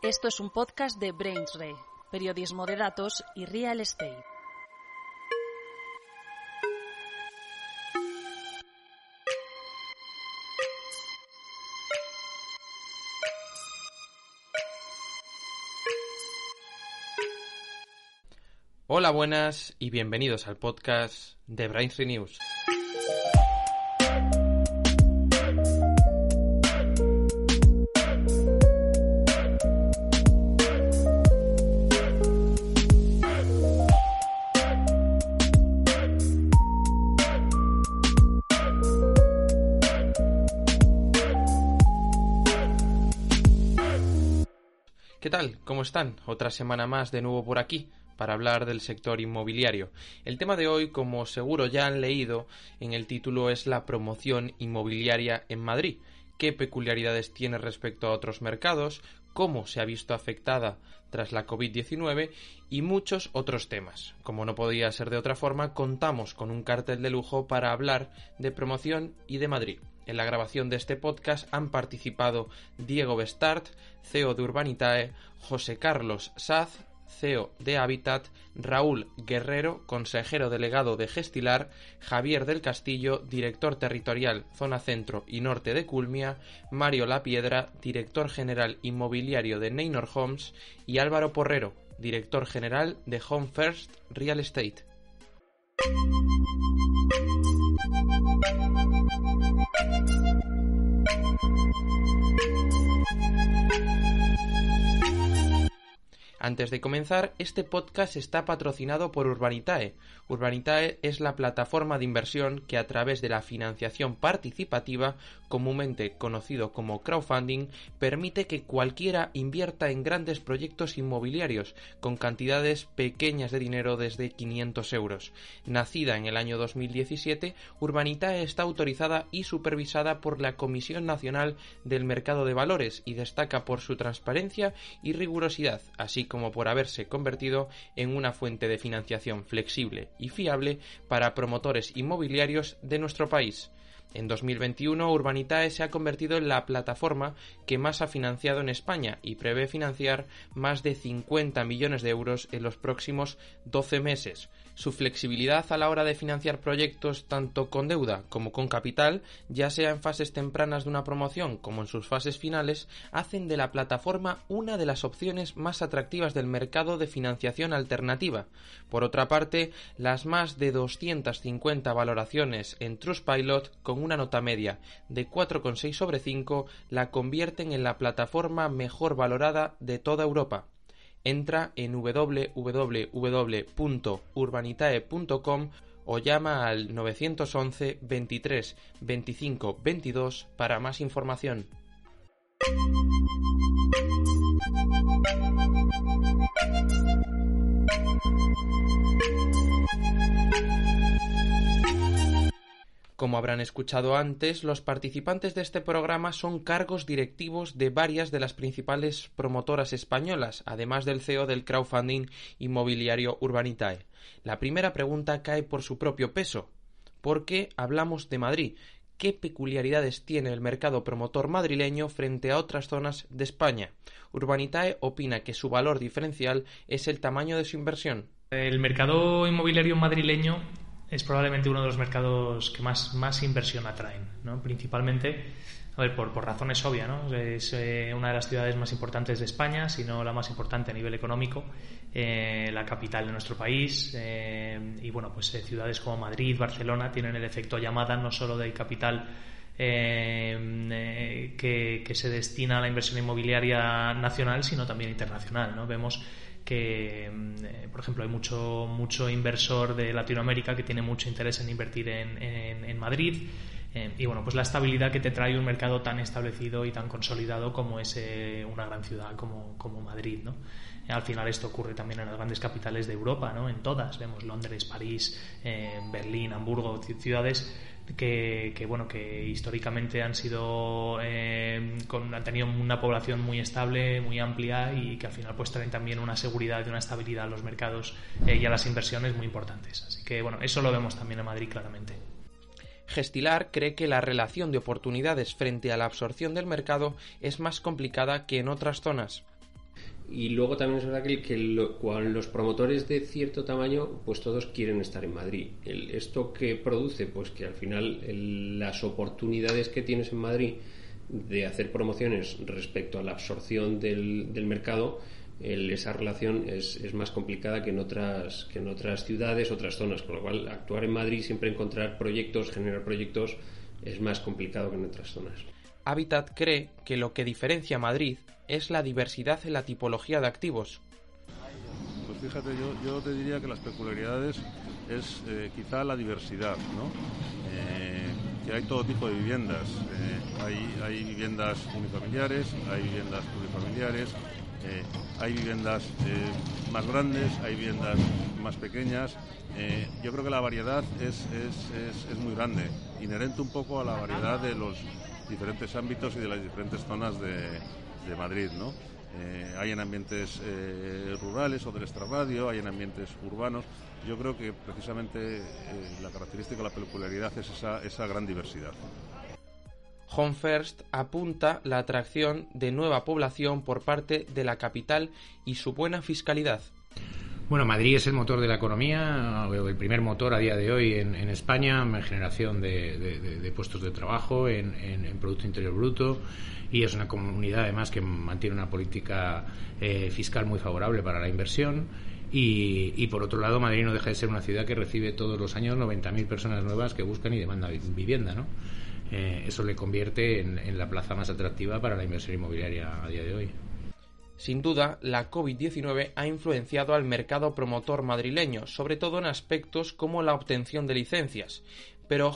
Esto es un podcast de BrainsRay, periodismo de datos y real estate. Hola, buenas y bienvenidos al podcast de BrainsRay News. ¿Cómo están? Otra semana más de nuevo por aquí para hablar del sector inmobiliario. El tema de hoy, como seguro ya han leído en el título, es la promoción inmobiliaria en Madrid. ¿Qué peculiaridades tiene respecto a otros mercados? ¿Cómo se ha visto afectada tras la COVID-19? Y muchos otros temas. Como no podía ser de otra forma, contamos con un cartel de lujo para hablar de promoción y de Madrid. En la grabación de este podcast han participado Diego Bestart, CEO de Urbanitae, José Carlos Saz, CEO de Habitat, Raúl Guerrero, consejero delegado de Gestilar, Javier del Castillo, director territorial Zona Centro y Norte de Culmia, Mario Lapiedra, director general inmobiliario de Neynor Homes y Álvaro Porrero, director general de Home First Real Estate. Antes de comenzar, este podcast está patrocinado por Urbanitae. Urbanitae es la plataforma de inversión que a través de la financiación participativa, comúnmente conocido como crowdfunding, permite que cualquiera invierta en grandes proyectos inmobiliarios con cantidades pequeñas de dinero desde 500 euros. Nacida en el año 2017, Urbanitae está autorizada y supervisada por la Comisión Nacional del Mercado de Valores y destaca por su transparencia y rigurosidad, así como por haberse convertido en una fuente de financiación flexible y fiable para promotores inmobiliarios de nuestro país. En 2021, Urbanitae se ha convertido en la plataforma que más ha financiado en España y prevé financiar más de 50 millones de euros en los próximos 12 meses. Su flexibilidad a la hora de financiar proyectos tanto con deuda como con capital, ya sea en fases tempranas de una promoción como en sus fases finales, hacen de la plataforma una de las opciones más atractivas del mercado de financiación alternativa. Por otra parte, las más de 250 valoraciones en Trustpilot con una nota media de 4,6 sobre 5 la convierten en la plataforma mejor valorada de toda Europa. Entra en www.urbanitae.com o llama al 911 23 25 22 para más información. Como habrán escuchado antes, los participantes de este programa son cargos directivos de varias de las principales promotoras españolas, además del CEO del crowdfunding inmobiliario Urbanitae. La primera pregunta cae por su propio peso. ¿Por qué hablamos de Madrid? ¿Qué peculiaridades tiene el mercado promotor madrileño frente a otras zonas de España? Urbanitae opina que su valor diferencial es el tamaño de su inversión. El mercado inmobiliario madrileño es probablemente uno de los mercados que más, inversión atraen, ¿no? principalmente a ver, por, por razones obvias. ¿no? Es eh, una de las ciudades más importantes de España, si no la más importante a nivel económico, eh, la capital de nuestro país. Eh, y bueno, pues ciudades como Madrid, Barcelona tienen el efecto llamada no solo del capital que, que, se destina a la inversión inmobiliaria nacional, sino también internacional. ¿no? Vemos que, mm, por ejemplo, hay mucho, mucho inversor de Latinoamérica que tiene mucho interés en invertir en, en, Madrid. Eh, y bueno, pues la estabilidad que te trae un mercado tan establecido y tan consolidado como es eh, una gran ciudad como, como Madrid, ¿no? Al final esto ocurre también en las grandes capitales de Europa, ¿no? En todas, vemos Londres, París, eh, Berlín, Hamburgo, ciudades que, bueno que históricamente han sido eh, han tenido una población muy estable muy amplia y que al final pues traen también una seguridad y una estabilidad a los mercados eh, y a las inversiones muy importantes. Así que bueno eso lo vemos también en Madrid claramente. Gestilar cree que la relación de oportunidades frente a la absorción del mercado es más complicada que en otras zonas y luego también es verdad que, que los promotores de cierto tamaño, pues todos quieren estar en Madrid. ¿Esto que produce? Pues que al final las oportunidades que tienes en Madrid de hacer promociones respecto a la absorción del, del mercado, esa relación es, es, más complicada que en, otras, que en otras ciudades, otras zonas. Con lo cual, actuar en Madrid, siempre encontrar proyectos, generar proyectos, es más complicado que en otras zonas. Habitat cree que lo que diferencia a Madrid es la diversidad en la tipología de activos. Pues fíjate, yo, te diría que las peculiaridades es eh, quizá la diversidad, ¿no? Eh, que hay todo tipo de viviendas. Eh, hay, viviendas unifamiliares, hay viviendas plurifamiliares, hay viviendas más grandes, hay viviendas más pequeñas. yo creo que la variedad es, muy grande, inherente un poco a la variedad de los diferentes ámbitos y de las diferentes zonas de, de Madrid, ¿no? Eh, hay en ambientes eh, rurales o del extrarradio, hay en ambientes urbanos. Yo creo que precisamente eh, la característica, la peculiaridad es esa, esa gran diversidad. Home First apunta la atracción de nueva población por parte de la capital y su buena fiscalidad. Bueno, Madrid es el motor de la economía, el primer motor a día de hoy en, España en generación de, puestos de trabajo, en, Producto Interior Bruto, y es una comunidad además que mantiene una política eh, fiscal muy favorable para la inversión. Y, por otro lado, Madrid no deja de ser una ciudad que recibe todos los años 90.000 personas nuevas que buscan y demandan vivienda, ¿no? Eh, eso le convierte en la plaza más atractiva para la inversión inmobiliaria a día de hoy. Sin duda, la COVID-19 ha influenciado al mercado promotor madrileño, sobre todo en aspectos como la obtención de licencias, pero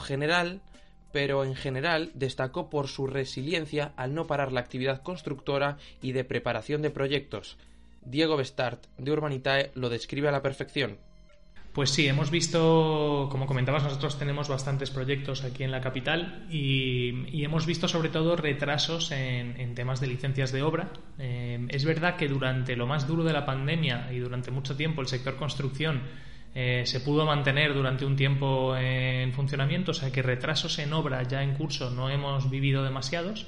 en general destacó por su resiliencia al no parar la actividad constructora y de preparación de proyectos. Diego Bestart, de Urbanitae, lo describe a la perfección. Pues sí, hemos visto, como comentabas, nosotros tenemos bastantes proyectos aquí en la capital y, hemos visto sobre todo retrasos en, temas de licencias de obra. Eh, es verdad que durante lo más duro de la pandemia y durante mucho tiempo el sector construcción eh, se pudo mantener durante un tiempo en funcionamiento, o sea que retrasos en obra ya en curso no hemos vivido demasiados.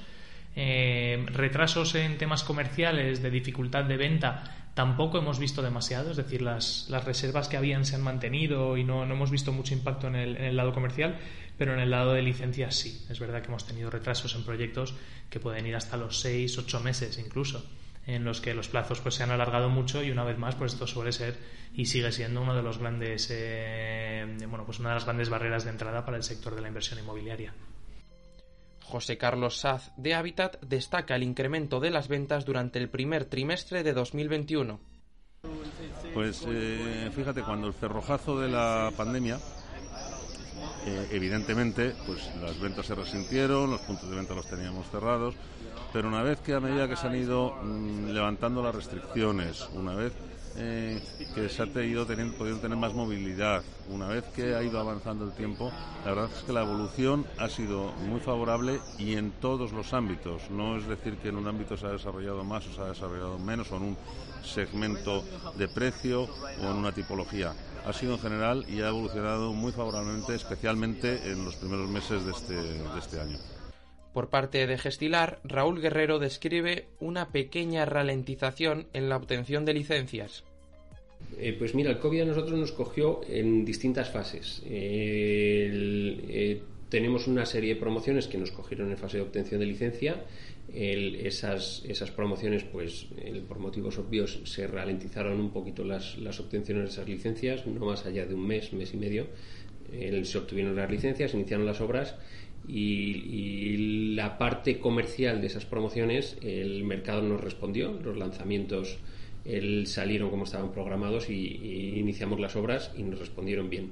Eh, retrasos en temas comerciales de dificultad de venta tampoco hemos visto demasiado, es decir, las, reservas que habían se han mantenido y no, hemos visto mucho impacto en el, en el, lado comercial, pero en el lado de licencias sí. Es verdad que hemos tenido retrasos en proyectos que pueden ir hasta los 6, 8 meses incluso en los que los plazos pues se han alargado mucho y una vez más pues esto suele ser y sigue siendo uno de los grandes eh, bueno pues una de las grandes barreras de entrada para el sector de la inversión inmobiliaria. José Carlos Saz de Habitat destaca el incremento de las ventas durante el primer trimestre de 2021. Pues eh, fíjate, cuando el cerrojazo de la pandemia, eh, evidentemente, pues las ventas se resintieron, los puntos de venta los teníamos cerrados, pero una vez que a medida que se han ido mm, levantando las restricciones, una vez eh, que se ha tenido, podido tener más movilidad. Una vez que ha ido avanzando el tiempo, la verdad es que la evolución ha sido muy favorable y en todos los ámbitos. No es decir que en un ámbito se ha desarrollado más o se ha desarrollado menos, o en un segmento de precio o en una tipología. Ha sido en general y ha evolucionado muy favorablemente, especialmente en los primeros meses de este, de este año. Por parte de Gestilar, Raúl Guerrero describe una pequeña ralentización en la obtención de licencias. Eh, pues mira, el COVID a nosotros nos cogió en distintas fases. Eh, tenemos una serie de promociones que nos cogieron en fase de obtención de licencia. esas, esas promociones, pues por motivos obvios, se ralentizaron un poquito las, las obtenciones de esas licencias, no más allá de un mes, mes y medio. se obtuvieron las licencias, iniciaron las obras y, la parte comercial de esas promociones, el mercado nos respondió, los lanzamientos salieron como estaban programados y, iniciamos las obras y nos respondieron bien.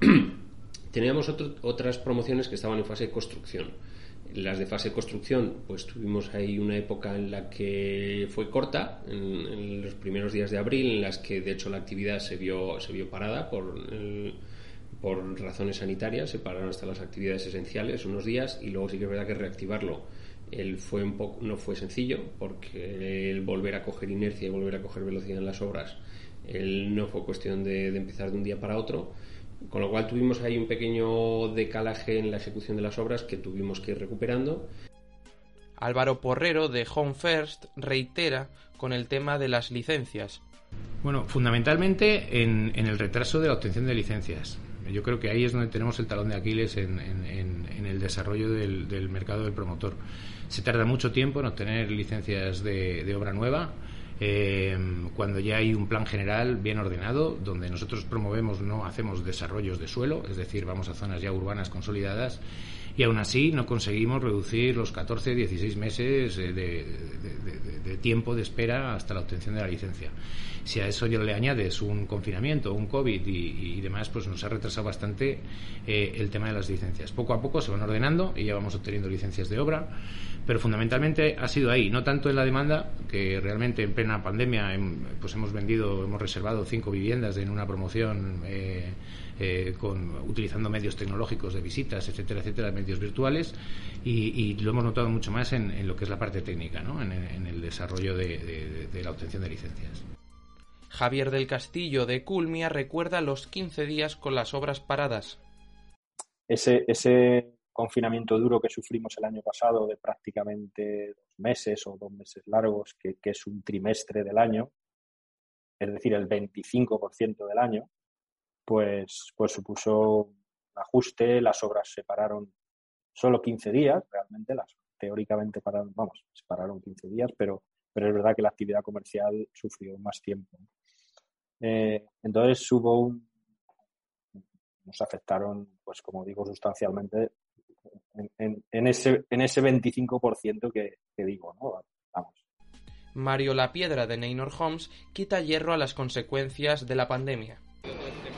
Teníamos otras promociones que estaban en fase de construcción. Las de fase de construcción, pues tuvimos ahí una época en la que fue corta, en, los primeros días de abril, en las que de hecho la actividad se vio, se vio parada por el, por razones sanitarias, se pararon hasta las actividades esenciales unos días y luego sí que es verdad que reactivarlo el fue un poco, no fue sencillo porque el volver a coger inercia y volver a coger velocidad en las obras el no fue cuestión de, empezar de un día para otro con lo cual tuvimos ahí un pequeño decalaje en la ejecución de las obras que tuvimos que ir recuperando Álvaro Porrero de Home First reitera con el tema de las licencias. Bueno, fundamentalmente en, el retraso de la obtención de licencias. Yo creo que ahí es donde tenemos el talón de Aquiles en, el desarrollo del, mercado del promotor. Se tarda mucho tiempo en obtener licencias de, obra nueva. Eh, cuando ya hay un plan general bien ordenado, donde nosotros promovemos, no hacemos desarrollos de suelo, es decir, vamos a zonas ya urbanas consolidadas y aún así no conseguimos reducir los 14, 16 meses eh, de, tiempo de espera hasta la obtención de la licencia. Si a eso le añades un confinamiento, un COVID y, demás, pues nos ha retrasado bastante eh, el tema de las licencias. Poco a poco se van ordenando y ya vamos obteniendo licencias de obra, pero fundamentalmente ha sido ahí, no tanto en la demanda, que realmente en plena pandemia pues hemos vendido, hemos reservado cinco viviendas en una promoción. Eh, eh, con, utilizando medios tecnológicos de visitas, etcétera, etcétera, medios virtuales, y, lo hemos notado mucho más en, lo que es la parte técnica, ¿no? en, el desarrollo de, la obtención de licencias. Javier del Castillo de Culmia recuerda los 15 días con las obras paradas. Ese, ese confinamiento duro que sufrimos el año pasado de prácticamente dos meses o dos meses largos, que, es un trimestre del año, es decir, el 25% del año, pues, pues supuso un ajuste, las obras se pararon solo 15 días, realmente las teóricamente pararon, vamos, se pararon 15 días, pero, pero es verdad que la actividad comercial sufrió más tiempo. Eh, entonces hubo un, nos afectaron, pues como digo, sustancialmente en, en, ese, en ese 25% que, que digo, ¿no? Vamos. Mario La Piedra de Neynor Homes quita hierro a las consecuencias de la pandemia.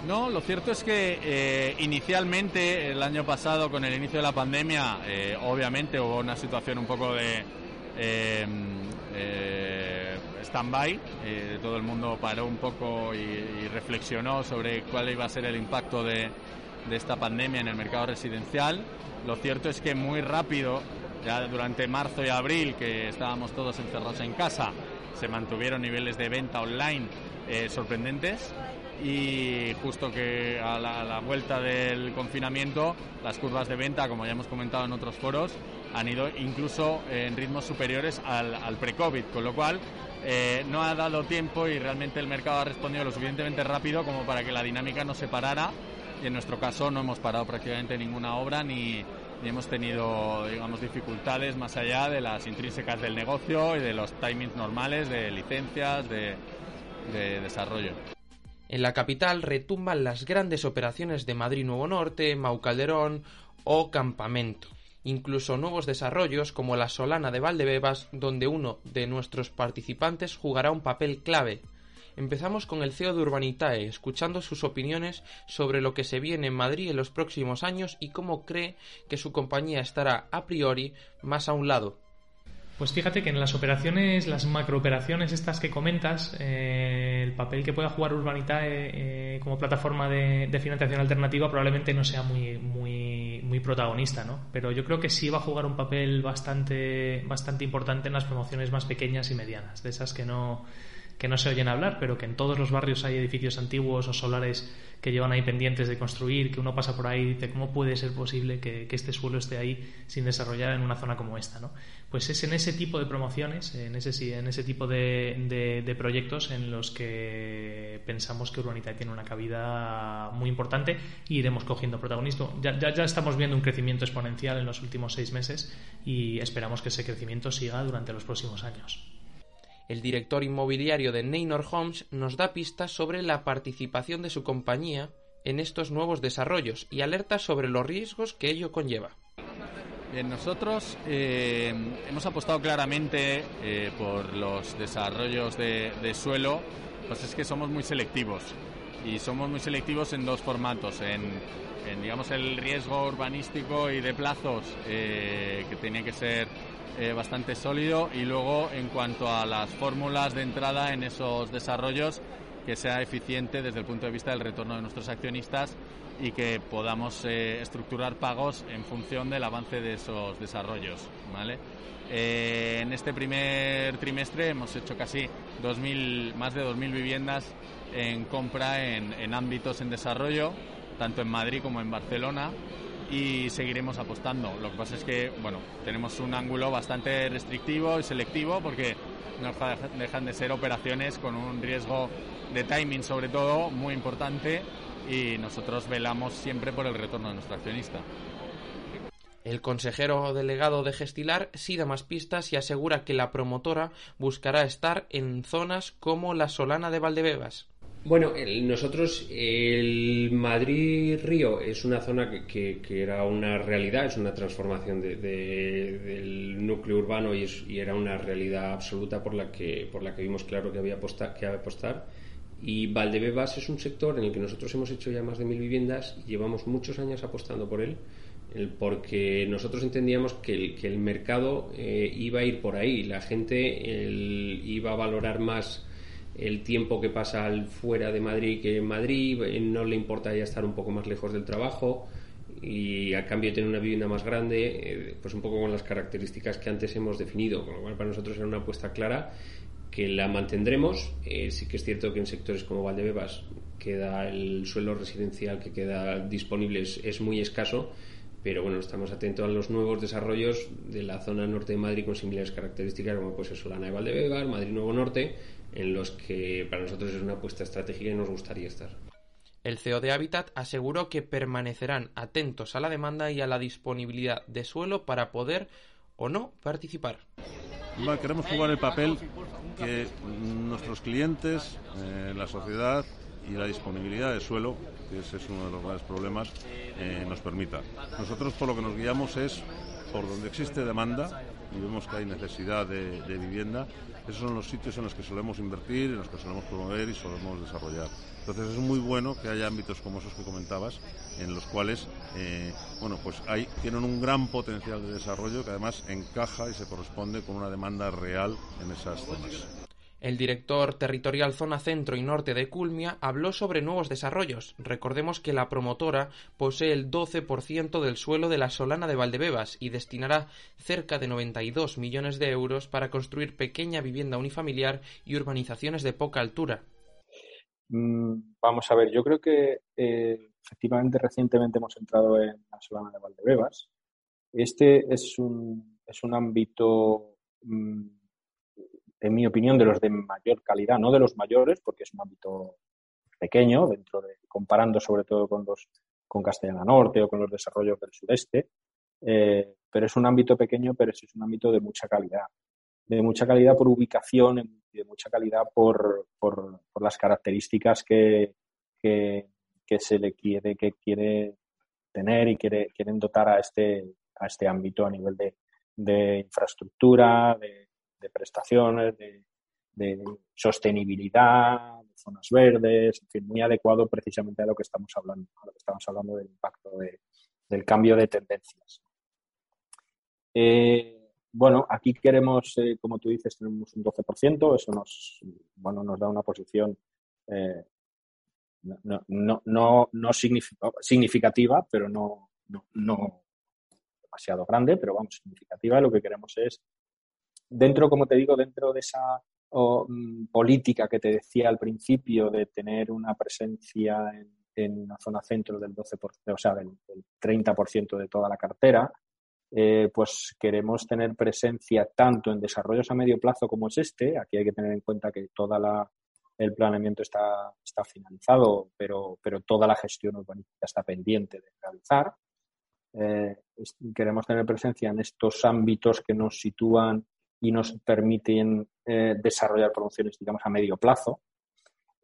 No, lo cierto es que eh, inicialmente el año pasado con el inicio de la pandemia eh, obviamente hubo una situación un poco de eh, stand-by, todo el mundo paró un poco y, reflexionó sobre cuál iba a ser el impacto de, de esta pandemia en el mercado residencial. Lo cierto es que muy rápido, ya durante marzo y abril, que estábamos todos encerrados en casa, se mantuvieron niveles de venta online sorprendentes y justo que a la, vuelta del confinamiento las curvas de venta, como ya hemos comentado en otros foros, han ido incluso en ritmos superiores al, pre-COVID, con lo cual eh, no ha dado tiempo y realmente el mercado ha respondido lo suficientemente rápido como para que la dinámica no se parara y en nuestro caso no hemos parado prácticamente ninguna obra ni, hemos tenido digamos dificultades más allá de las intrínsecas del negocio y de los timings normales de licencias, de desarrollo. En la capital retumban las grandes operaciones de Madrid Nuevo Norte, Mau Calderón o Campamento. Incluso nuevos desarrollos como la Solana de Valdebebas, donde uno de nuestros participantes jugará un papel clave. Empezamos con el CEO de Urbanitae, escuchando sus opiniones sobre lo que se viene en Madrid en los próximos años y cómo cree que su compañía estará a priori más a un lado. Pues fíjate que en las operaciones, las macrooperaciones estas que comentas, eh, el papel que pueda jugar Urbanitae eh, como plataforma de, financiación alternativa probablemente no sea muy, muy, muy protagonista, ¿no? Pero yo creo que sí va a jugar un papel bastante, bastante importante en las promociones más pequeñas y medianas, de esas que no que no se oyen hablar, pero que en todos los barrios hay edificios antiguos o solares que llevan ahí pendientes de construir, que uno pasa por ahí y dice, ¿cómo puede ser posible que, este suelo esté ahí sin desarrollar en una zona como esta? ¿no? Pues es en ese tipo de promociones, en ese, en ese tipo de, proyectos en los que pensamos que Urbanita tiene una cabida muy importante y iremos cogiendo protagonismo. Ya, ya, ya estamos viendo un crecimiento exponencial en los últimos seis meses y esperamos que ese crecimiento siga durante los próximos años. El director inmobiliario de Neynor Homes nos da pistas sobre la participación de su compañía en estos nuevos desarrollos y alerta sobre los riesgos que ello conlleva. Bien, nosotros eh, hemos apostado claramente eh, por los desarrollos de, suelo, pues es que somos muy selectivos y somos muy selectivos en dos formatos, en, digamos el riesgo urbanístico y de plazos eh, que tiene que ser eh, bastante sólido y luego en cuanto a las fórmulas de entrada en esos desarrollos que sea eficiente desde el punto de vista del retorno de nuestros accionistas y que podamos eh, estructurar pagos en función del avance de esos desarrollos. ¿vale? Eh, en este primer trimestre hemos hecho casi 2000, más de 2.000 viviendas en compra en, en ámbitos en desarrollo, tanto en Madrid como en Barcelona y seguiremos apostando. Lo que pasa es que, bueno, tenemos un ángulo bastante restrictivo y selectivo porque no dejan de ser operaciones con un riesgo de timing sobre todo muy importante y nosotros velamos siempre por el retorno de nuestro accionista. El consejero delegado de Gestilar sí da más pistas y asegura que la promotora buscará estar en zonas como la Solana de Valdebebas. Bueno, nosotros, el Madrid-Río es una zona que, era una realidad, es una transformación del núcleo urbano y, era una realidad absoluta por la que, por la que vimos claro que había, que apostar. Y Valdebebas es un sector en el que nosotros hemos hecho ya más de mil viviendas y llevamos muchos años apostando por él, porque nosotros entendíamos que el, que el mercado eh, iba a ir por ahí, la gente iba a valorar más el tiempo que pasa fuera de Madrid que en Madrid, eh, no le importa ya estar un poco más lejos del trabajo y a cambio tener una vivienda más grande, eh, pues un poco con las características que antes hemos definido, con lo cual para nosotros era una apuesta clara que la mantendremos. Eh, sí que es cierto que en sectores como Valdebebas queda el suelo residencial que queda disponible es, muy escaso, pero bueno, estamos atentos a los nuevos desarrollos de la zona norte de Madrid con similares características como pues Solana de Valdebebas, Madrid Nuevo Norte, en los que para nosotros es una apuesta estratégica y nos gustaría estar. El CEO de Habitat aseguró que permanecerán atentos a la demanda y a la disponibilidad de suelo para poder o no participar. queremos jugar el papel que nuestros clientes, eh, la sociedad y la disponibilidad de suelo, que ese es uno de los grandes problemas, eh, nos permita. Nosotros por lo que nos guiamos es por donde existe demanda y vemos que hay necesidad de vivienda, esos son los sitios en los que solemos invertir, en los que solemos promover y solemos desarrollar. Entonces es muy bueno que haya ámbitos como esos que comentabas, en los cuales, eh, bueno, pues tienen un gran potencial de desarrollo que además encaja y se corresponde con una demanda real en esas zonas. El director territorial Zona Centro y Norte de Culmia habló sobre nuevos desarrollos. Recordemos que la promotora posee el 12% del suelo de la Solana de Valdebebas y destinará cerca de 92 millones de euros para construir pequeña vivienda unifamiliar y urbanizaciones de poca altura. Mm, vamos a ver, yo creo que eh, efectivamente recientemente hemos entrado en la Solana de Valdebebas. Este es un, es un ámbito mm, en mi opinión, de los de mayor calidad, no de los mayores, porque es un ámbito pequeño, dentro de, comparando sobre todo con los con Castellana Norte o con los desarrollos del sureste, eh, pero es un ámbito pequeño, pero es un ámbito de mucha calidad, de mucha calidad por ubicación y de mucha calidad por, por, las características que, que, se le quiere, que quiere tener y quiere, quieren dotar a este, a este ámbito a nivel de, de infraestructura, de, de prestaciones, de, sostenibilidad, de zonas verdes, en fin, muy adecuado precisamente a lo que estamos hablando, a lo que estamos hablando del impacto del cambio de tendencias. Eh, bueno, aquí queremos, eh, como tú dices, tenemos un 12%, eso nos, bueno, nos da una posición eh, no, no, significativa, pero no, no, demasiado grande, pero vamos, significativa. Lo que queremos es dentro, como te digo, dentro de esa mm, política que te decía al principio de tener una presencia en, en la zona centro del 12%, o sea, del, 30% de toda la cartera, eh, pues queremos tener presencia tanto en desarrollos a medio plazo como es este. Aquí hay que tener en cuenta que toda la, el planeamiento está, está finalizado, pero, pero toda la gestión urbanística está pendiente de realizar. Eh, queremos tener presencia en estos ámbitos que nos sitúan y nos permiten eh, desarrollar promociones, digamos, a medio plazo.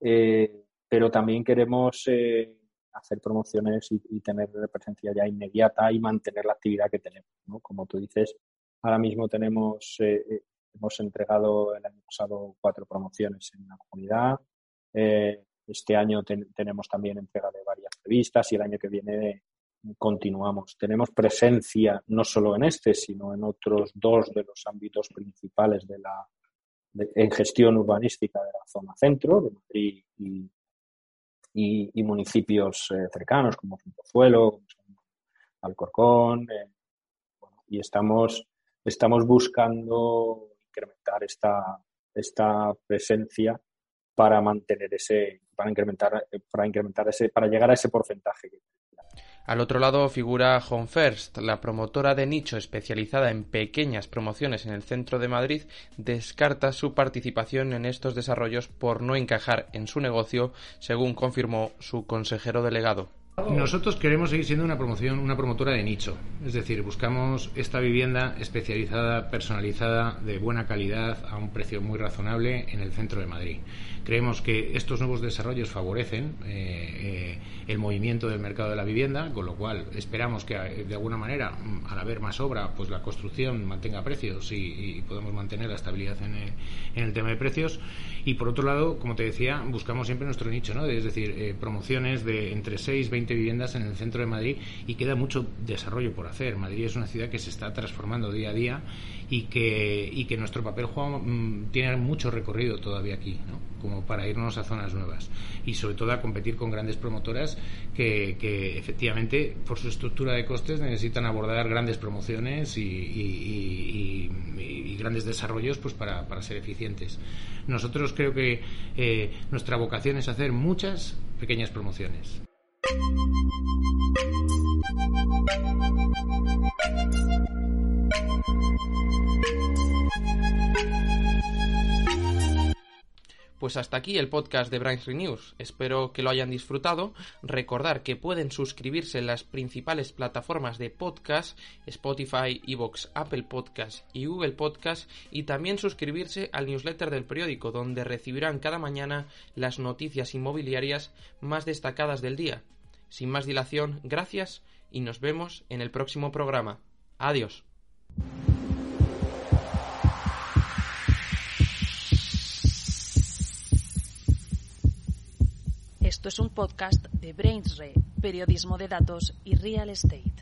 Eh, pero también queremos eh, hacer promociones y, tener presencia ya inmediata y mantener la actividad que tenemos. Como tú dices, ahora mismo tenemos, hemos entregado el año pasado cuatro promociones en la comunidad. este año tenemos también entrega de varias revistas y el año que viene continuamos. Tenemos presencia no solo en este, sino en otros dos de los ámbitos principales de la en gestión urbanística de la zona centro de Madrid y, municipios eh, cercanos como Pozuelo, Alcorcón, eh, y estamos, estamos buscando incrementar esta, esta presencia para mantener ese, para incrementar, para incrementar ese, para llegar a ese porcentaje Al otro lado figura Home First, la promotora de nicho especializada en pequeñas promociones en el centro de Madrid, descarta su participación en estos desarrollos por no encajar en su negocio, según confirmó su consejero delegado. Nosotros queremos seguir siendo una promoción, una promotora de nicho, es decir, buscamos esta vivienda especializada, personalizada, de buena calidad, a un precio muy razonable en el centro de Madrid. Creemos que estos nuevos desarrollos favorecen eh, eh, el movimiento del mercado de la vivienda, con lo cual esperamos que eh, de alguna manera, mm, al haber más obra, pues la construcción mantenga precios y, podemos mantener la estabilidad en el, tema de precios. Y por otro lado, como te decía, buscamos siempre nuestro nicho, ¿no? es decir, promociones de entre 6 y 20 viviendas en el centro de Madrid y queda mucho desarrollo por hacer. Madrid es una ciudad que se está transformando día a día y que, y que nuestro papel juego mm, tiene mucho recorrido todavía aquí, ¿no? como para irnos a zonas nuevas y sobre todo a competir con grandes promotoras que, efectivamente por su estructura de costes necesitan abordar grandes promociones y, grandes desarrollos pues para, para, ser eficientes. Nosotros creo que eh, nuestra vocación es hacer muchas pequeñas promociones. Pues hasta aquí el podcast de Brains Renews. Espero que lo hayan disfrutado. Recordar que pueden suscribirse en las principales plataformas de podcast, Spotify, Evox, Apple Podcast y Google Podcast, y también suscribirse al newsletter del periódico, donde recibirán cada mañana las noticias inmobiliarias más destacadas del día. Sin más dilación, gracias y nos vemos en el próximo programa. Adiós. Esto es un podcast de BrainsRe, periodismo de datos y real estate.